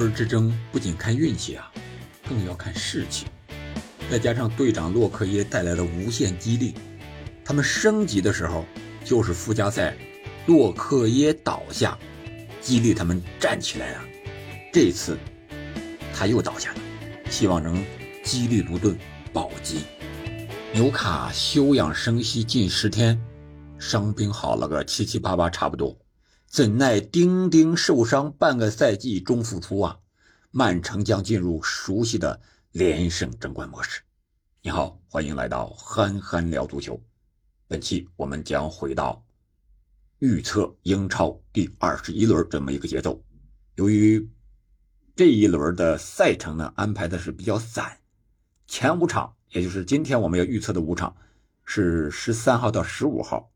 分之争不仅看运气啊，更要看士气。再加上队长洛克耶带来的无限激励，他们升级的时候就是附加赛洛克耶倒下，激励他们站起来啊。这次他又倒下了，希望能激励卢顿保级。纽卡休养生息近十天，伤兵好了个七七八八差不多，怎奈丁丁受伤半个赛季终复出啊！曼城将进入熟悉的。连胜争冠模式，你好，欢迎来到憨憨聊足球。本期我们将回到预测英超第二十一轮这么一个节奏。由于这一轮的赛程呢安排的是比较散，前五场也就是今天我们要预测的五场是十三号到十五号，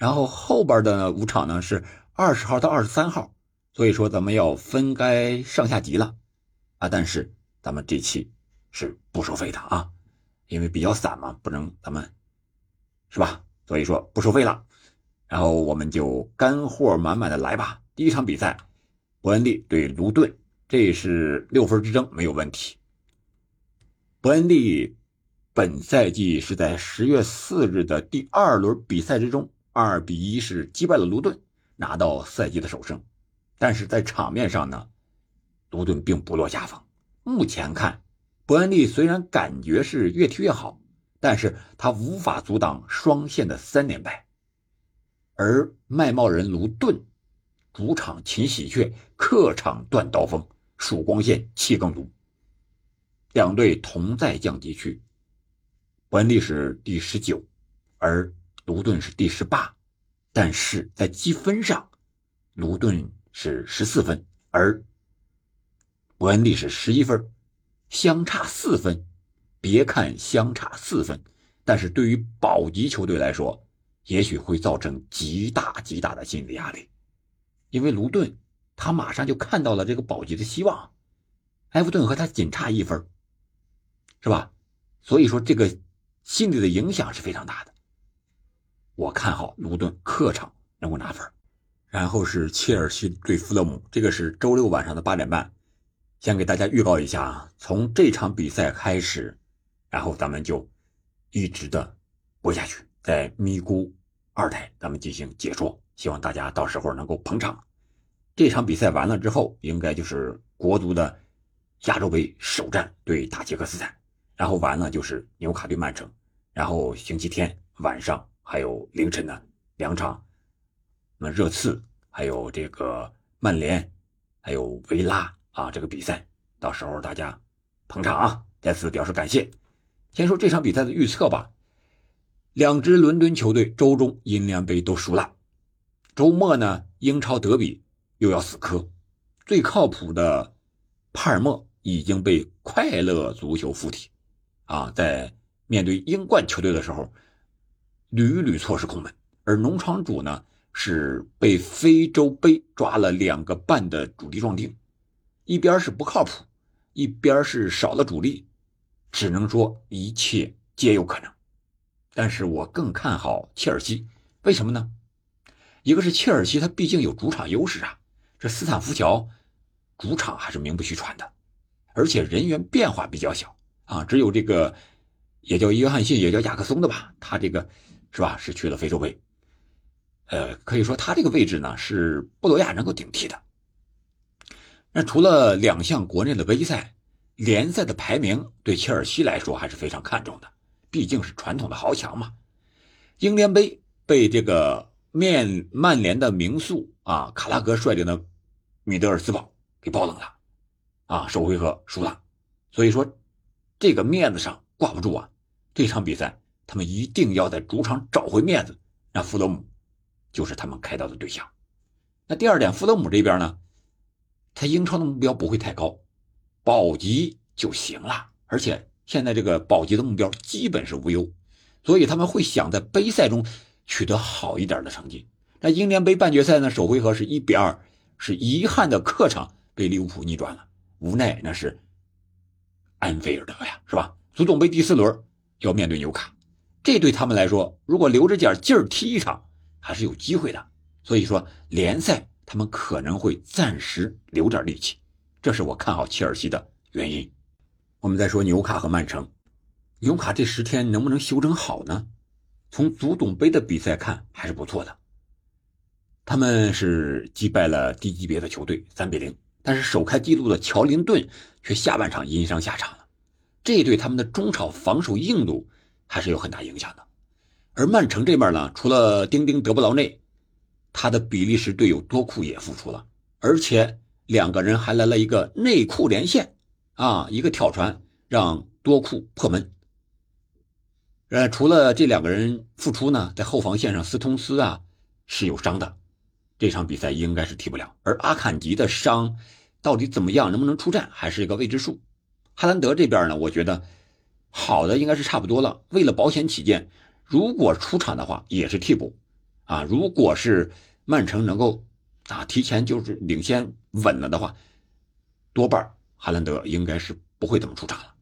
然后后边的五场呢是二十号到二十三号，所以说咱们要分开上下集了啊。但是咱们这期。是不收费的啊，因为比较散嘛，不能咱们是吧？所以说不收费了，然后我们就干货满满的来吧。第一场比赛，伯恩利对卢顿，这是六分之争，没有问题。伯恩利本赛季是在十月四日的第二轮比赛之中，二比一是击败了卢顿，拿到赛季的首胜。但是在场面上呢，卢顿并不落下风。目前看。伯恩利虽然感觉是越踢越好，但是他无法阻挡双线的三连败。而卖帽人卢顿，主场擒喜鹊，客场断刀锋，曙光线气更足。两队同在降级区，伯恩利是第十九，而卢顿是第十八，但是在积分上，卢顿是十四分，而伯恩利是十一分。相差四分，别看相差四分，但是对于保级球队来说，也许会造成极大极大的心理压力，因为卢顿他马上就看到了这个保级的希望，埃弗顿和他仅差一分，是吧？所以说这个心理的影响是非常大的。我看好卢顿客场能够拿分，然后是切尔西对富勒姆，这个是周六晚上的八点半。先给大家预告一下啊，从这场比赛开始，然后咱们就一直的播下去，在咪咕二台咱们进行解说，希望大家到时候能够捧场。这场比赛完了之后，应该就是国足的亚洲杯首战对塔吉克斯坦，然后完了就是纽卡对曼城，然后星期天晚上还有凌晨的两场，那热刺还有这个曼联，还有维拉。啊，这个比赛到时候大家捧场啊，再次表示感谢。先说这场比赛的预测吧。两支伦敦球队周中英联杯都输了，周末呢英超德比又要死磕。最靠谱的帕尔默已经被快乐足球附体，啊，在面对英冠球队的时候屡屡错失空门。而农场主呢是被非洲杯抓了两个半的主力壮丁。一边是不靠谱，一边是少了主力，只能说一切皆有可能。但是我更看好切尔西，为什么呢？一个是切尔西，它毕竟有主场优势啊，这斯坦福桥主场还是名不虚传的，而且人员变化比较小啊，只有这个也叫约翰逊，也叫亚克松的吧，他这个是吧，是去了非洲杯，呃，可以说他这个位置呢是布罗亚能够顶替的。那除了两项国内的杯赛，联赛的排名对切尔西来说还是非常看重的，毕竟是传统的豪强嘛。英联杯被这个面曼联的名宿啊卡拉格率领的米德尔斯堡给爆冷了，啊，首回合输了，所以说这个面子上挂不住啊。这场比赛他们一定要在主场找回面子，那弗洛姆就是他们开刀的对象。那第二点，弗洛姆这边呢？他英超的目标不会太高，保级就行了。而且现在这个保级的目标基本是无忧，所以他们会想在杯赛中取得好一点的成绩。那英联杯半决赛呢？首回合是一比二，是遗憾的客场被利物浦逆转了，无奈那是安菲尔德呀，是吧？足总杯第四轮要面对纽卡，这对他们来说，如果留着点劲儿踢一场，还是有机会的。所以说联赛。他们可能会暂时留点力气，这是我看好切尔西的原因。我们再说纽卡和曼城，纽卡这十天能不能休整好呢？从足总杯的比赛看还是不错的，他们是击败了低级别的球队三比零，但是首开纪录的乔林顿却下半场因伤下场了，这对他们的中场防守硬度还是有很大影响的。而曼城这边呢，除了丁丁德布劳内，他的比利时队友多库也复出了，而且两个人还来了一个内库连线，啊，一个挑传让多库破门。呃，除了这两个人复出呢，在后防线上，斯通斯啊是有伤的，这场比赛应该是踢不了。而阿坎吉的伤到底怎么样，能不能出战，还是一个未知数。哈兰德这边呢，我觉得好的应该是差不多了。为了保险起见，如果出场的话也是替补啊。如果是曼城能够啊提前就是领先稳了的话，多半哈兰德应该是不会怎么出场了。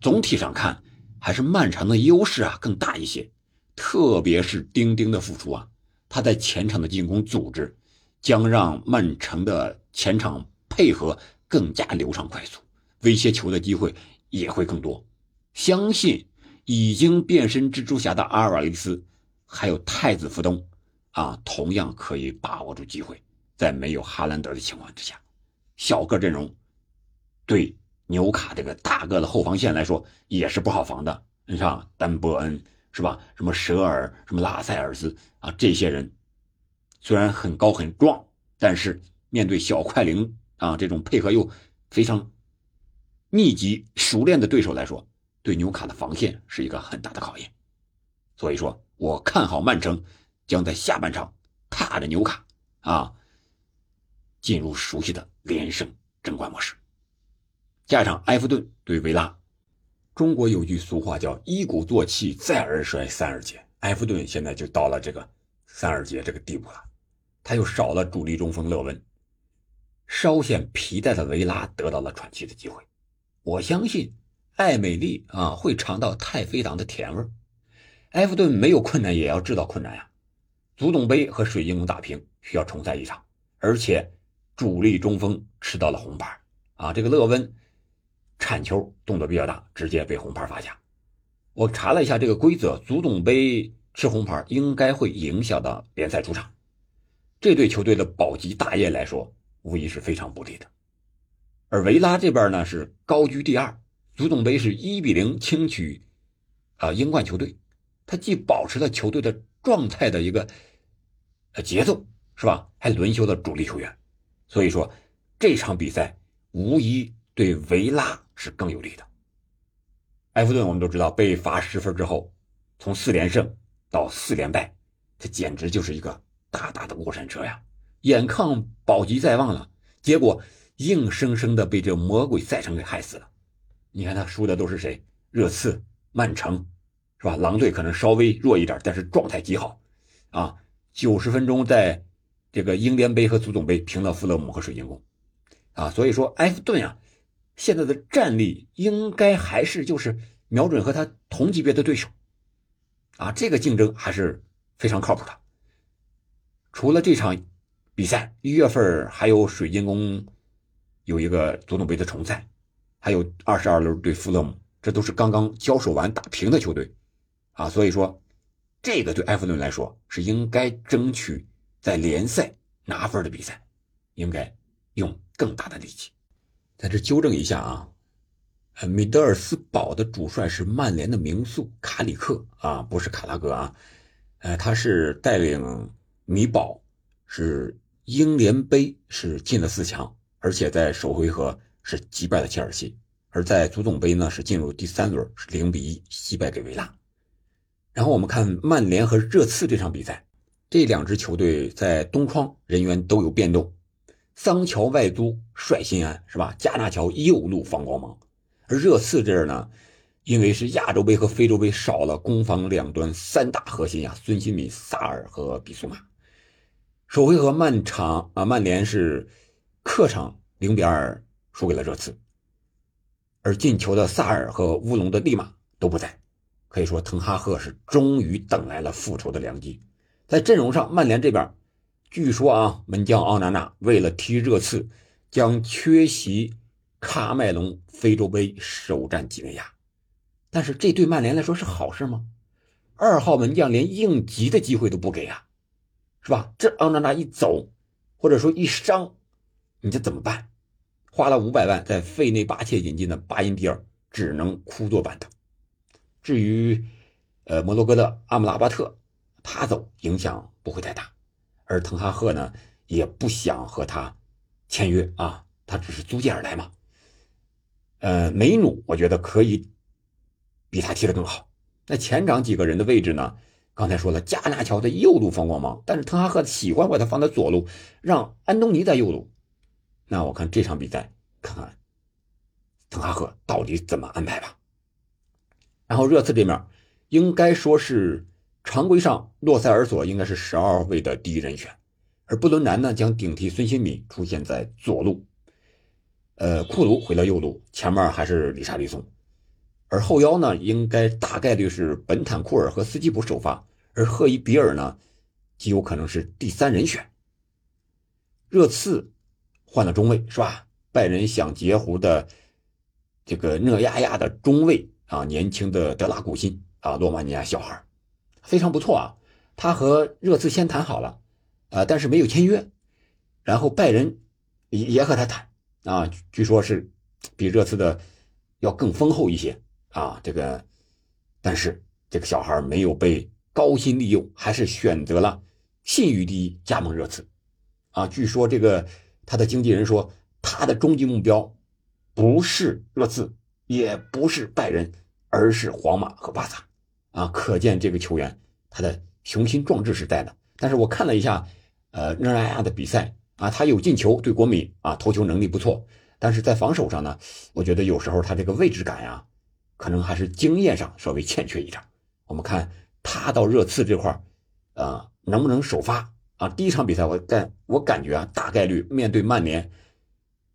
总体上看。还是曼城的优势啊更大一些，特别是丁丁的复出啊，他在前场的进攻组织将让曼城的前场配合更加流畅快速，威胁球的机会也会更多。相信已经变身蜘蛛侠的阿尔瓦雷斯，还有太子福东啊，同样可以把握住机会，在没有哈兰德的情况之下，小个阵容对。纽卡这个大个的后防线来说也是不好防的，你像丹伯恩是吧？什么舍尔、什么拉塞尔斯啊，这些人虽然很高很壮，但是面对小快灵啊这种配合又非常密集熟练的对手来说，对纽卡的防线是一个很大的考验。所以说我看好曼城将在下半场踏着纽卡啊进入熟悉的连胜争冠模式。下场埃弗顿对维拉，中国有句俗话叫“一鼓作气，再而衰，三而竭”。埃弗顿现在就到了这个三而竭这个地步了，他又少了主力中锋勒温，稍显疲态的维拉得到了喘气的机会。我相信艾美丽啊会尝到太妃糖的甜味埃弗顿没有困难也要制造困难呀，足总杯和水晶宫打平需要重赛一场，而且主力中锋吃到了红牌啊，这个勒温。铲球动作比较大，直接被红牌罚下。我查了一下这个规则，足总杯吃红牌应该会影响到联赛主场，这对球队的保级大业来说，无疑是非常不利的。而维拉这边呢是高居第二，足总杯是一比零轻取啊英冠球队，他既保持了球队的状态的一个呃节奏，是吧？还轮休了主力球员，所以说这场比赛无疑对维拉。是更有利的。埃弗顿我们都知道，被罚十分之后，从四连胜到四连败，这简直就是一个大大的过山车呀！眼看保级在望了，结果硬生生的被这魔鬼赛程给害死了。你看他输的都是谁？热刺、曼城，是吧？狼队可能稍微弱一点，但是状态极好啊！九十分钟在这个英联杯和足总杯平了富勒姆和水晶宫啊，所以说埃弗顿啊。现在的战力应该还是就是瞄准和他同级别的对手，啊，这个竞争还是非常靠谱的。除了这场比赛，一月份还有水晶宫有一个足总杯的重赛，还有二十二轮对富勒姆，这都是刚刚交手完打平的球队，啊，所以说这个对埃弗顿来说是应该争取在联赛拿分的比赛，应该用更大的力气。在这纠正一下啊，米德尔斯堡的主帅是曼联的名宿卡里克啊，不是卡拉格啊，呃，他是带领米堡是英联杯是进了四强，而且在首回合是击败了切尔西，而在足总杯呢是进入第三轮是零比一惜败给维拉。然后我们看曼联和热刺这场比赛，这两支球队在东窗人员都有变动。桑乔外租率新安是吧？加纳乔右路放光芒，而热刺这儿呢，因为是亚洲杯和非洲杯少了攻防两端三大核心呀，孙兴敏、萨尔和比苏马。首回合曼场啊，曼联是客场零比二输给了热刺，而进球的萨尔和乌龙的利马都不在，可以说滕哈赫是终于等来了复仇的良机。在阵容上，曼联这边。据说啊，门将奥纳纳为了踢热刺，将缺席喀麦隆非洲杯首战几内亚。但是这对曼联来说是好事吗？二号门将连应急的机会都不给啊，是吧？这奥纳纳一走，或者说一伤，你这怎么办？花了五百万在费内巴切引进的巴因比尔只能枯坐板凳。至于呃摩洛哥的阿姆拉巴特，他走影响不会太大，而滕哈赫呢也不想和他签约啊，他只是租借而来嘛。呃，梅努我觉得可以。比他踢得更好。那前场几个人的位置呢？刚才说了，加纳乔在右路放光芒，但是滕哈赫喜欢把他放在左路，让安东尼在右路。那我看这场比赛，看看滕哈赫到底怎么安排吧。然后热刺这面应该说是常规上洛塞尔索应该是十二位的第一人选，而布伦南呢将顶替孙兴敏出现在左路，呃，库卢回到右路，前面还是里沙利松。而后腰呢，应该大概率是本坦库尔和斯基普首发，而赫伊比尔呢，极有可能是第三人选。热刺换了中卫是吧？拜仁想截胡的这个讷亚亚的中卫啊，年轻的德拉古辛啊，罗马尼亚小孩，非常不错啊。他和热刺先谈好了，啊，但是没有签约，然后拜仁也也和他谈啊，据说是比热刺的要更丰厚一些。啊，这个，但是这个小孩没有被高薪利用，还是选择了信誉第一加盟热刺。啊，据说这个他的经纪人说，他的终极目标不是热刺，也不是拜仁，而是皇马和巴萨。啊，可见这个球员他的雄心壮志是在的。但是我看了一下，呃，热拉亚的比赛啊，他有进球，对国米啊，头球能力不错，但是在防守上呢，我觉得有时候他这个位置感呀。可能还是经验上稍微欠缺一点。我们看他到热刺这块儿，啊，能不能首发啊？第一场比赛我感我感觉啊，大概率面对曼联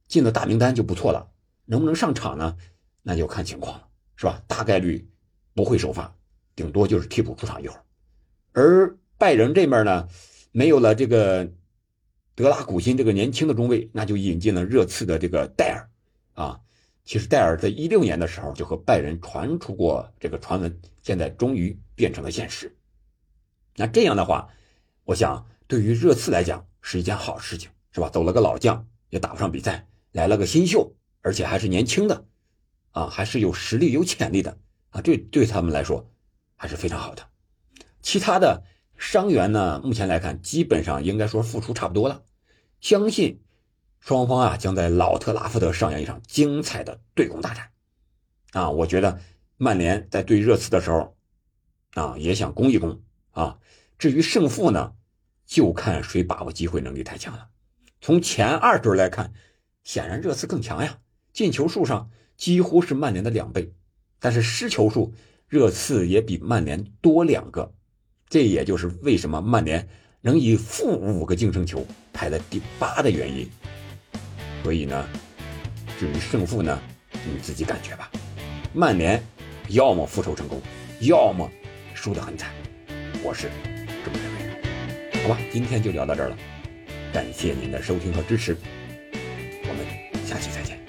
进了大名单就不错了。能不能上场呢？那就看情况了，是吧？大概率不会首发，顶多就是替补出场一会儿。而拜仁这面呢，没有了这个德拉古辛这个年轻的中卫，那就引进了热刺的这个戴尔啊。其实戴尔在一六年的时候就和拜仁传出过这个传闻，现在终于变成了现实。那这样的话，我想对于热刺来讲是一件好事情，是吧？走了个老将也打不上比赛，来了个新秀，而且还是年轻的，啊，还是有实力、有潜力的啊，这对他们来说还是非常好的。其他的伤员呢，目前来看基本上应该说复出差不多了，相信。双方啊将在老特拉福德上演一场精彩的对攻大战，啊，我觉得曼联在对热刺的时候，啊也想攻一攻啊。至于胜负呢，就看谁把握机会能力太强了。从前二轮来看，显然热刺更强呀，进球数上几乎是曼联的两倍，但是失球数热刺也比曼联多两个，这也就是为什么曼联能以负五个净胜球排在第八的原因。所以呢，至于胜负呢，你自己感觉吧。曼联要么复仇成功，要么输得很惨，我是。好吧，今天就聊到这儿了，感谢您的收听和支持，我们下期再见。